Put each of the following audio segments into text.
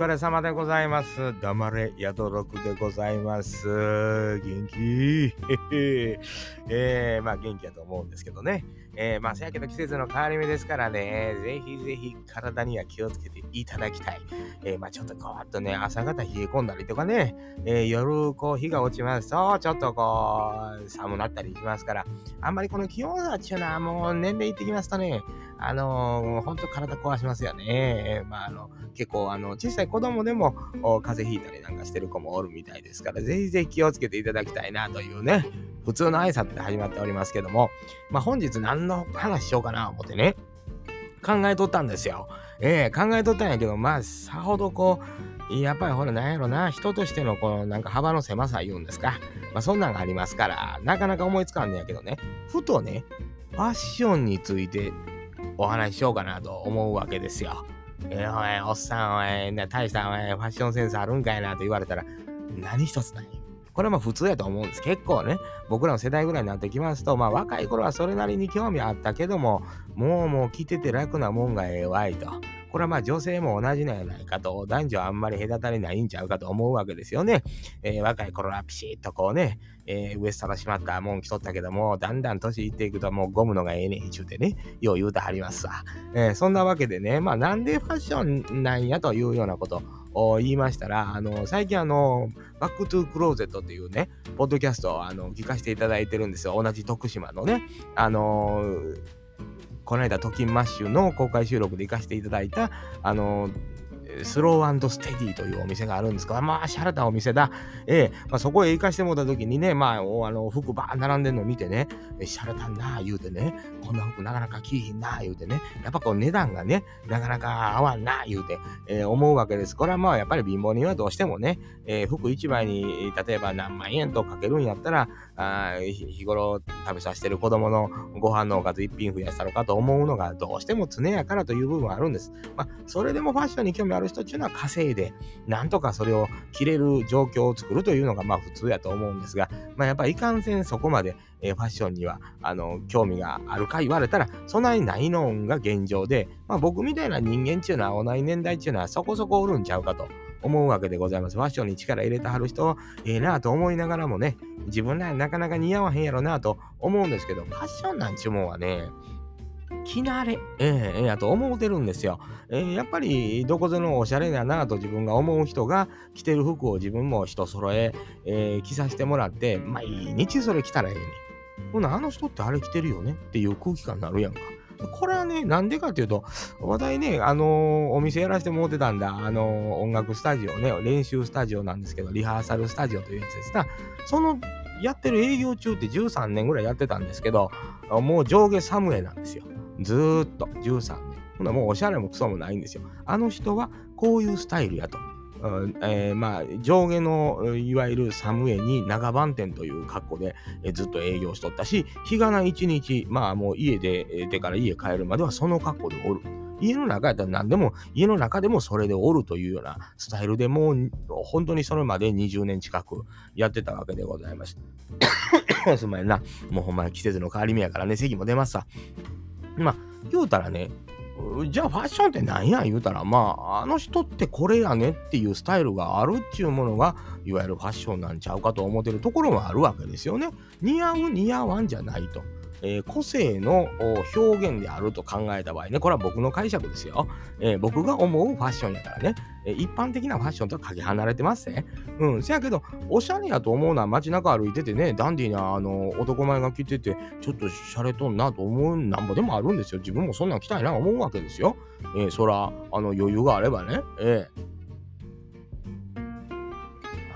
疲れ様でございます。黙れ、宿六でございます。元気？えー、まあ元気やと思うんですけどね。えー、まあせやけど季節の変わり目ですからね、ぜひぜひ体には気をつけていただきたい。えー、まあちょっとこうっとね、朝方冷え込んだりとかね、えー、夜こう日が落ちますと、ちょっとこう寒なったりしますから、あんまりこの気温差っていうのはもう年齢いってきますとね、あのー、ほんと体壊しますよね。まああの、結構あの、小さい子供でも風邪ひいたりなんかしてる子もおるみたいですから、ぜひぜひ気をつけていただきたいなというね、普通の挨拶で始まっておりますけども、まあ本日何の話しようかな思ってね、考えとったんですよ。ええー、考えとったんやけど、まあさほどこう、やっぱりほら、なんやろな、人としてのこのなんか幅の狭さ言うんですか。まあそんなんがありますから、なかなか思いつかんねやけどね、ふとね、ファッションについてお話ししようかなと思うわけですよ。えー、おい、おっさん、おい、大したおい、ファッションセンスあるんかいなと言われたら、何一つない。これはまあ普通やと思うんです。結構ね、僕らの世代ぐらいになってきますと、まあ若い頃はそれなりに興味あったけども、もうもう着てて楽なもんがええわいと。これはまあ女性も同じなんやないかと、男女あんまり隔たりないんちゃうかと思うわけですよね。えー、若い頃はピシッとこうね、えー、ウエストの締まったもん着とったけども、だんだん年いっていくともうゴムのがええねんちゅうてね、よう言うてはりますわ。えー、そんなわけでね、まあなんでファッションなんやというようなこと言いましたら、あの、最近あの、 Back to Closet っていうね、ポッドキャストをあの聞かせていただいてるんですよ。同じ徳島のね、あのこの間、トキンマッシュの公開収録で行かせていただいた、あのスローステディというお店があるんですが、まあ、しゃれたお店だ。ええまあ、そこへ行かしてもらった時にね、まあ、あの服ばー並んでんの見てね、しゃれたんな、言うてね、こんな服なかなか着いひんな、言うてね、やっぱこう値段がね、なかなか合わんな、言うて、えー、思うわけです。これはまあ、やっぱり貧乏人はどうしてもね、えー、服一枚に、例えば何万円とかけるんやったら、あ日頃食べさせてる子供のご飯のおかず一品増やしたのかと思うのがどうしても常やからという部分はあるんです。まあ、それでもファッションに興味ある人っていうのは稼いで、なんとかそれを着れる状況を作るというのがまあ普通やと思うんですが、まあ、やっぱりいかんせんそこまで、えー、ファッションにはあの興味があるか言われたら、そなにないのが現状で、まあ、僕みたいな人間っていうのは同じ年代っていうのはそこそこおるんちゃうかと。思うわけでございます。ファッションに力入れてはる人、ええー、なと思いながらもね、自分らなかなか似合わへんやろなと思うんですけど、ファッションなんちゅうもんはね、着慣れ、ええー、やと思うてるんですよ。えー、やっぱりどこぞのおしゃれだなと自分が思う人が着てる服を自分も人揃ええー、着させてもらって、毎日それ着たらええねん。ほな、あの人ってあれ着てるよねっていう空気感になるやんか。これはね、なんでかっていうと、話題ね、あのー、お店やらせてもらってたんだ、あのー、音楽スタジオね、練習スタジオなんですけど、リハーサルスタジオというやつですが、そのやってる営業中って13年ぐらいやってたんですけど、もう上下サムエなんですよ。ずーっと13年。ほなもうおしゃれもクソもないんですよ。あの人はこういうスタイルやと。えー、まあ上下のいわゆるサムエに長番店という格好で、え、ずっと営業しとったし日がな一日まあもう家で出から家帰るまではその格好でおる家の中やったら何でも家の中でもそれでおるというようなスタイルでもう本当にそれまで20年近くやってたわけでございます。すんまやな。もうほんまに季節の変わり目やからね、席も出ますさ。まあ、言うたらね、じゃあファッションって何や言うたら、まあ、あの人ってこれやねっていうスタイルがあるっちゅうものが、いわゆるファッションなんちゃうかと思ってるところもあるわけですよね。似合う似合わんじゃないと。えー、個性の表現であると考えた場合ね、これは僕の解釈ですよ。えー、僕が思うファッションやからね、え、一般的なファッションとはかけ離れてますね。うん、せやけど、おしゃれやと思うのは街中歩いててね、ダンディーなあの男前が着てて、ちょっとしゃれとんなと思うなんぼでもあるんですよ。自分もそんなん着たいな思うわけですよ。えー、そら、あの余裕があればね。えー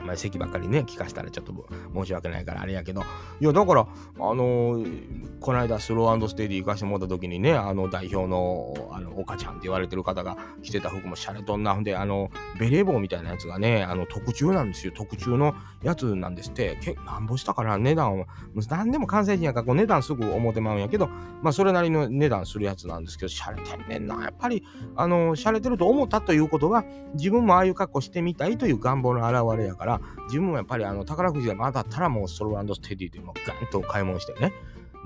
あんまり席ばっかりね、聞かしたらちょっと申し訳ないからあれやけど、いや、だから、あのー、この間スローステディ行かしてもらった時にね、あの代表の、あの、岡ちゃんって言われてる方が着てた服もシャレとんな、んで、あの、ベレー帽みたいなやつがね、あの、特注なんですよ。特注のやつなんですって、けなんぼしたから値段を、何でも関西人やからこう値段すぐ思ってまうんやけど、まあ、それなりの値段するやつなんですけど、シャレてんねんな。やっぱり、あの、シャレてると思ったということは、自分もああいう格好してみたいという願望の表れやから、自分もやっぱりあの宝くじが当たったらもうソロステディでもガンと買い物してね、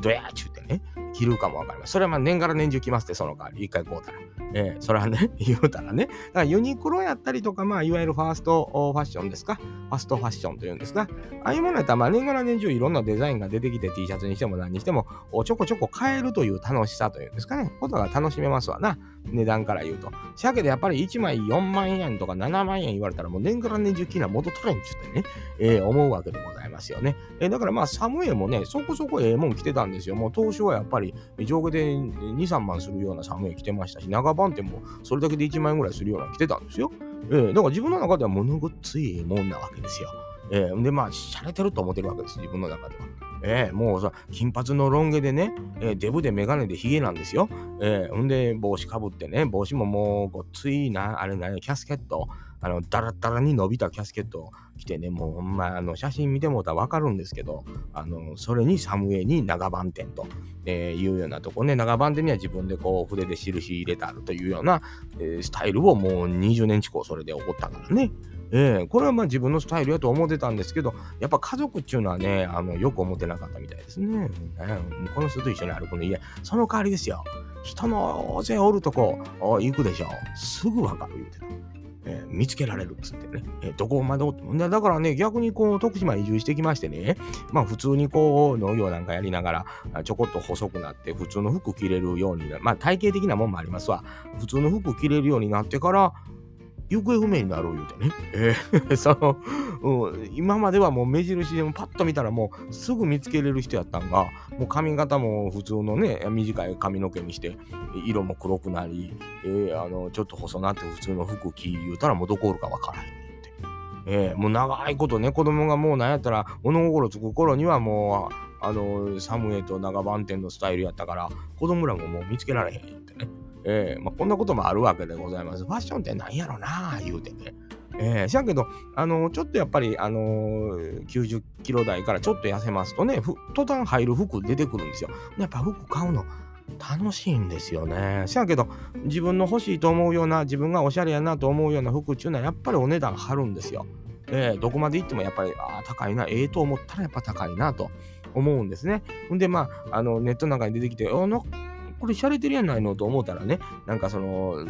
ドヤーっちゅうてね、切るかもわかります。それはまあ年がら年中来ますって、その代わり、一回買うたら。えー、それはね、言うたらね。だからユニクロやったりとか、まあ、いわゆるファーストファッションですか。ファストファッションというんですか。ああいうものやったら、まあ、年がら年中いろんなデザインが出てきて T シャツにしても何にしても、ちょこちょこ変えるという楽しさというんですかね。ことが楽しめますわな。値段から言うと。しゃけでやっぱり1枚4万円とか7万円言われたらもう年から年中気な元取れんちゅってね、えー、思うわけでございますよね。えー、だからまあサムエもね、そこそこええもん着てたんですよ。もう当初はやっぱり上下で2、3万するようなサムエ着てましたし、長番店もそれだけで1万円ぐらいするような着てたんですよ。えー、だから自分の中ではものごっついもんなわけですよ。えー、で、まあ、洒落てると思ってるわけです、自分の中では。えー、もうさ、金髪のロン毛でね、えー、デブでメガネでヒゲなんですよ。えー、んで、帽子かぶってね、帽子ももうごっついな、あれな、キャスケット、あの、ダラダラに伸びたキャスケットを着てね、もうほんま、あの、写真見てもうたらわかるんですけど、あの、それにサムエに長番店と、えー、いうようなとこね、長番店には自分でこう、筆で印入れてあるというような、えー、スタイルをもう20年近くそれで起こったからね。えー、これはまあ自分のスタイルやと思ってたんですけど、やっぱ家族っていうのはね、あのよく思ってなかったみたいですね。ねこの人と一緒に歩くのいや、その代わりですよ。人の大勢おるとこ行くでしょ。すぐわかる言うてた。えー、見つけられるっつってね、えー、どこまでおってだからね、逆にこう、徳島移住してきましてね、まあ普通にこう、農業なんかやりながら、ちょこっと細くなって、普通の服着れるようになる。まあ体型的なもんもありますわ。普通の服着れるようになってから、行方不明になる言うてね。えー、その、うん、今まではもう目印でもパッと見たらもうすぐ見つけれる人やったんが、もう髪型も普通のね、短い髪の毛にして、色も黒くなり、えー、あの、ちょっと細なって普通の服着言うたらもうどこおるかわからへん。えー、もう長いことね、子供がもうなんやったら物心つく頃にはもう、あの、サムエと長番店のスタイルやったから、子供らももう見つけられへんってね。えー、まあ、こんなこともあるわけでございます。ファッションって何やろな言うてね。えー、しゃけど、あのー、ちょっとやっぱり、あのー、90キロ台からちょっと痩せますとね、途端入る服出てくるんですよ。やっぱ服買うの楽しいんですよね。しやけど、自分の欲しいと思うような、自分がおしゃれやなと思うような服っていうのは、やっぱりお値段張るんですよ。えー、どこまで行ってもやっぱり、ああ、高いな、ええと思ったらやっぱ高いなと思うんですね。んで、まあ、あの、ネットなんかに出てきて、あなこれ洒落てるやないのと思ったらね、なんかその、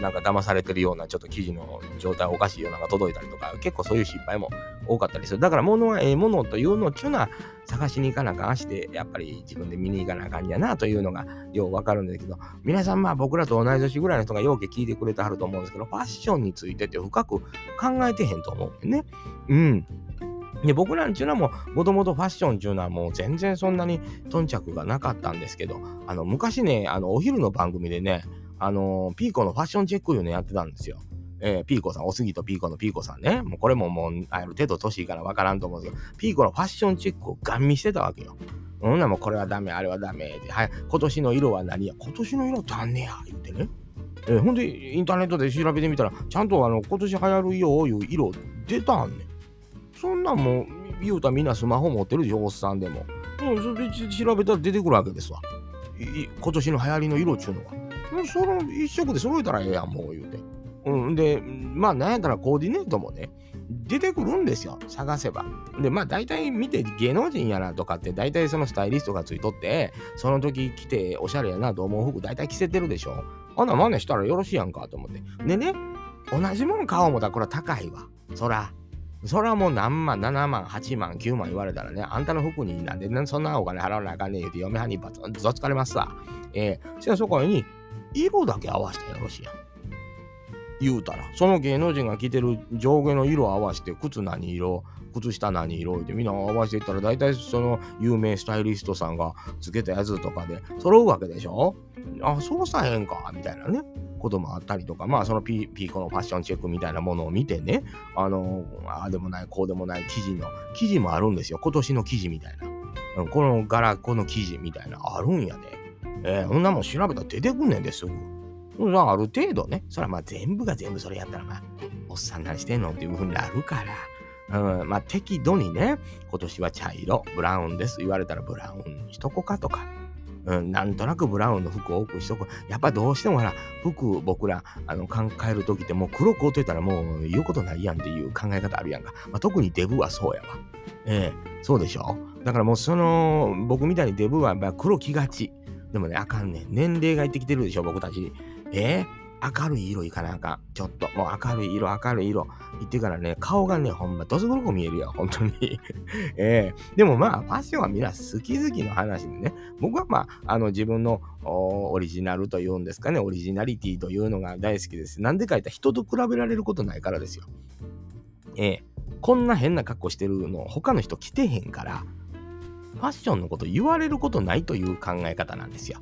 なんか騙されてるようなちょっと記事の状態おかしいようなのが届いたりとか、結構そういう失敗も多かったりする。だから物はええものというのをちゅうのは探しに行かなあかんして、やっぱり自分で見に行かなあかんやなというのがようわかるんですけど、皆さんまあ僕らと同い年ぐらいの人がようけ聞いてくれてはると思うんですけど、ファッションについてって深く考えてへんと思うんね。うん。で僕らんちゅうのはも、もともとファッションっていうのはもう全然そんなに頓着がなかったんですけど、あの、昔ね、あの、お昼の番組でね、あの、ピーコのファッションチェックいうのやってたんですよ。えー、ピーコさん、おすぎとピーコのピーコさんね。もうこれももう、ある程度年いからわからんと思うんですけど、ピーコのファッションチェックをガン見してたわけよ。ほんなもうこれはダメ、あれはダメで、はい、今年の色は何や、今年の色ってあんねや、言うてね。えー、ほんで、インターネットで調べてみたら、ちゃんとあの、今年流行るよ、いう色出たんね。そんなんもう、言うたらみんなスマホ持ってるでしょ、おっさんでも。うん、それで調べたら出てくるわけですわ。今年の流行りの色っちゅうのは。もうその一色で揃えたらええやん、もう言うて。うん、で、まあ、なんやったらコーディネートもね、出てくるんですよ、探せば。で、まあ、大体見て芸能人やなとかって、大体そのスタイリストがついとって、その時着ておしゃれやなと思う服、大体着せてるでしょ。あんな真似したらよろしいやんかと思って。でね、同じもん買おう思ったらこれは高いわ。そら。それはもう何万、7万、8万、9万言われたらね、あんたの服になんで、そんなお金払わなあかんねえって嫁はんにバツンとつかれますわ。えー、じゃあそこに、色だけ合わせてよろしいやん。言うたら、その芸能人が着てる上下の色を合わせて、靴何色、靴下何色ってみんな合わせていったら、大体その有名スタイリストさんがつけたやつとかで揃うわけでしょあ、そうさへんか、みたいなね。こともあったりとか、まあそのピーコのファッションチェックみたいなものを見てね、あの、ああでもない、こうでもない記事の、記事もあるんですよ。今年の記事みたいな。この柄、この記事みたいな、あるんやで。えー、そんなもん調べたら出てくんねんですぐ。ある程度ね、それはまあ全部が全部それやったらまあ、おっさん何してんの？っていう風になるから、うん、まあ適度にね、今年は茶色、ブラウンです言われたらブラウンにしとこかとか、うん、なんとなくブラウンの服を多くしとく。やっぱどうしてもほら、服僕らあの考える時ってもう黒く落といたらもう言うことないやんっていう考え方あるやんか。まあ、特にデブはそうやわ。ええ、そうでしょだからもうその、僕みたいにデブはやっぱ黒着がち。でもね、あかんねん。年齢がいってきてるでしょ、僕たち。えー明るい色いかなあかん。ちょっと、もう明るい色、明るい色。言ってからね、顔がね、ほんま、どす黒く見えるよ、本当に。ええー、でもまあ、ファッションはみんな好き好きの話でね、僕はまあ、あの、自分のオリジナルというんですかね、オリジナリティというのが大好きです。なんでか言ったら人と比べられることないからですよ。ええー、こんな変な格好してるの、他の人着てへんから、ファッションのこと言われることないという考え方なんですよ。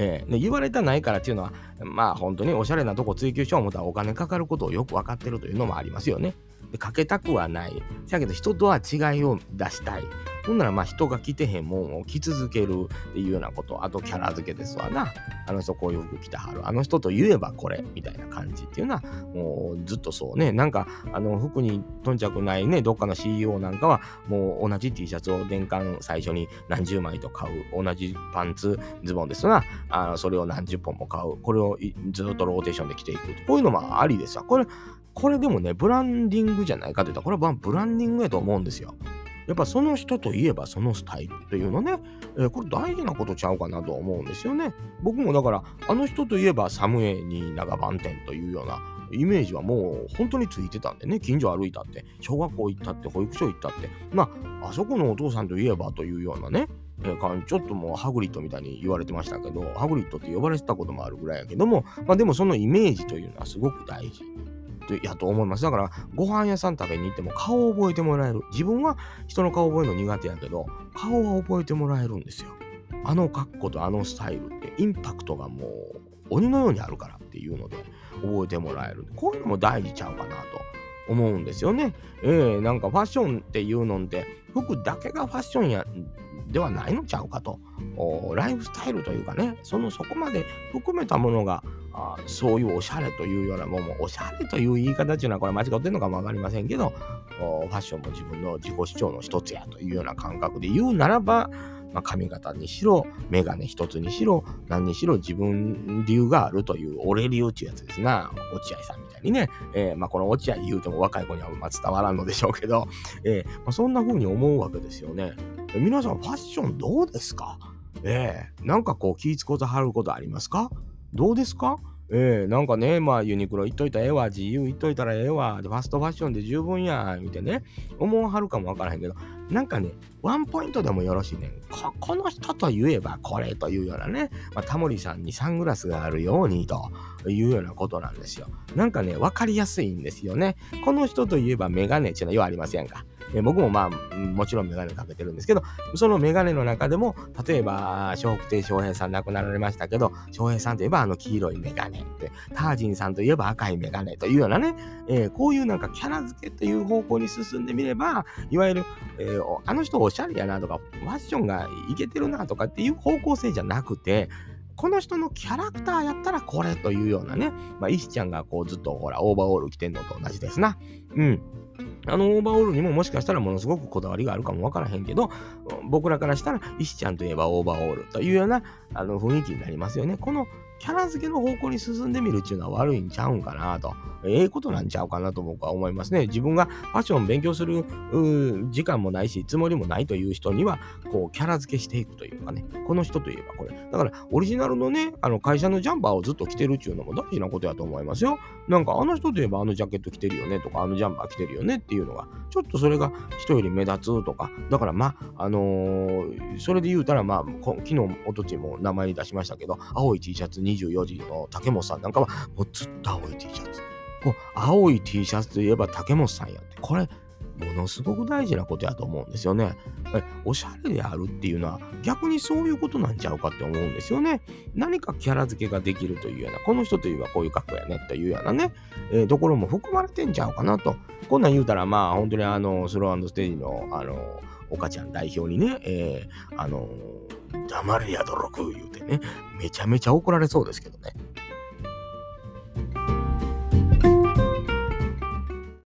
えー、言われたないからっていうのは、まあ本当におしゃれなとこ追求しよう思ったらお金かかることをよく分かってるというのもありますよね。でかけたくはない。せやけど人とは違いを出したい。ほんならまあ人が着てへんもんを着続けるっていうようなこと。あとキャラ付けですわな。あの人こういう服着てはる。あの人と言えばこれみたいな感じっていうのはもうずっとそうね。なんかあの服に頓着ないね、どっかの CEO なんかはもう同じ T シャツを年間最初に何十枚と買う。同じパンツ、ズボンですが、あのそれを何十本も買う。これをずっとローテーションで着ていく。こういうのもありですわ。これ、これでもね、ブランディングじゃないかといったら、これはブランディングやと思うんですよ。やっぱその人といえばそのスタイルっていうのね、えー、これ大事なことちゃうかなと思うんですよね。僕もだから、あの人といえば作務衣に長番店というようなイメージはもう本当についてたんでね、近所歩いたって、小学校行ったって、保育所行ったって、まあ、あそこのお父さんといえばというようなね、えー、ちょっともうハグリッドみたいに言われてましたけど、ハグリッドって呼ばれてたこともあるぐらいやけども、まあでもそのイメージというのはすごく大事。やと思います。だから、ご飯屋さん食べに行っても顔を覚えてもらえる。自分は人の顔覚えるの苦手やけど、顔は覚えてもらえるんですよ。あの格好とあのスタイルってインパクトがもう鬼のようにあるからっていうので覚えてもらえる。こういうのも大事ちゃうかなと思うんですよね。えー、なんかファッションっていうのって服だけがファッションやではないのちゃうかと。ライフスタイルというかね、そのそこまで含めたものがあそういうおしゃれというようなもんもおしゃれという言い方っていうのはこれ間違ってるのかも分かりませんけどファッションも自分の自己主張の一つやというような感覚で言うならば、まあ、髪型にしろ眼鏡一つにしろ何にしろ自分流があるという俺流っていうやつですな。落合さんみたいにね、えー、まあ、この落合言うても若い子にはま伝わらんのでしょうけど、えー、まあ、そんな風に思うわけですよね。皆さんファッションどうですか？ええー、なんかこう気ぃつことはることありますか？どうですか？ええー、なんかね、まあユニクロ行っといたらええわ、自由行っといたらええわ、ファストファッションで十分や、みたいなね、思わはるかもわからへんけど、なんかね、ワンポイントでもよろしいねこ。この人と言えばこれというようなね、まあ、タモリさんにサングラスがあるようにというようなことなんですよ。なんかね、わかりやすいんですよね。この人といえばメガネっていうのはようありませんか？え僕もまあ、もちろんメガネかけてるんですけど、そのメガネの中でも、例えば、笑福亭笑瓶さん亡くなられましたけど、笑瓶さんといえばあの黄色いメガネって、タージンさんといえば赤いメガネというようなね、えー、こういうなんかキャラ付けという方向に進んでみれば、いわゆる、えー、あの人おしゃれやなとか、ファッションがいけてるなとかっていう方向性じゃなくて、この人のキャラクターやったらこれというようなね、まあ、石ちゃんがこうずっとほら、オーバーオール着てんのと同じですな。うん。あのオーバーオールにももしかしたらものすごくこだわりがあるかもわからへんけど、僕らからしたら石ちゃんといえばオーバーオールというようなあの雰囲気になりますよね。このキャラ付けの方向に進んでみるっていうのは悪いんちゃうんかなと。ええことなんちゃうかなと僕は思いますね。自分がファッション勉強する時間もないし、つもりもないという人には、こう、キャラ付けしていくというかね。この人といえばこれ。だから、オリジナルのね、あの会社のジャンパーをずっと着てるっていうのも大事なことやと思いますよ。なんか、あの人といえばあのジャケット着てるよねとか、あのジャンパー着てるよねっていうのが、ちょっとそれが人より目立つとか。だから、まあ、あのー、それで言うたら、まあ、昨日、おとちも名前に出しましたけど、青い T シャツに24時の竹本さんなんかは、もうずっと青い T シャツ。こう青い T シャツといえば竹本さんやって、これ、ものすごく大事なことやと思うんですよね。おしゃれであるっていうのは逆にそういうことなんちゃうかって思うんですよね。何かキャラ付けができるというような、この人といえばこういう格好やねというようなね、えー、ところも含まれてんちゃうかなと。こんなん言うたら、まあ本当にあの、スローステージの、あの、岡ちゃん代表にね、えー、あの、黙れやどろく言うてね、めちゃめちゃ怒られそうですけどね。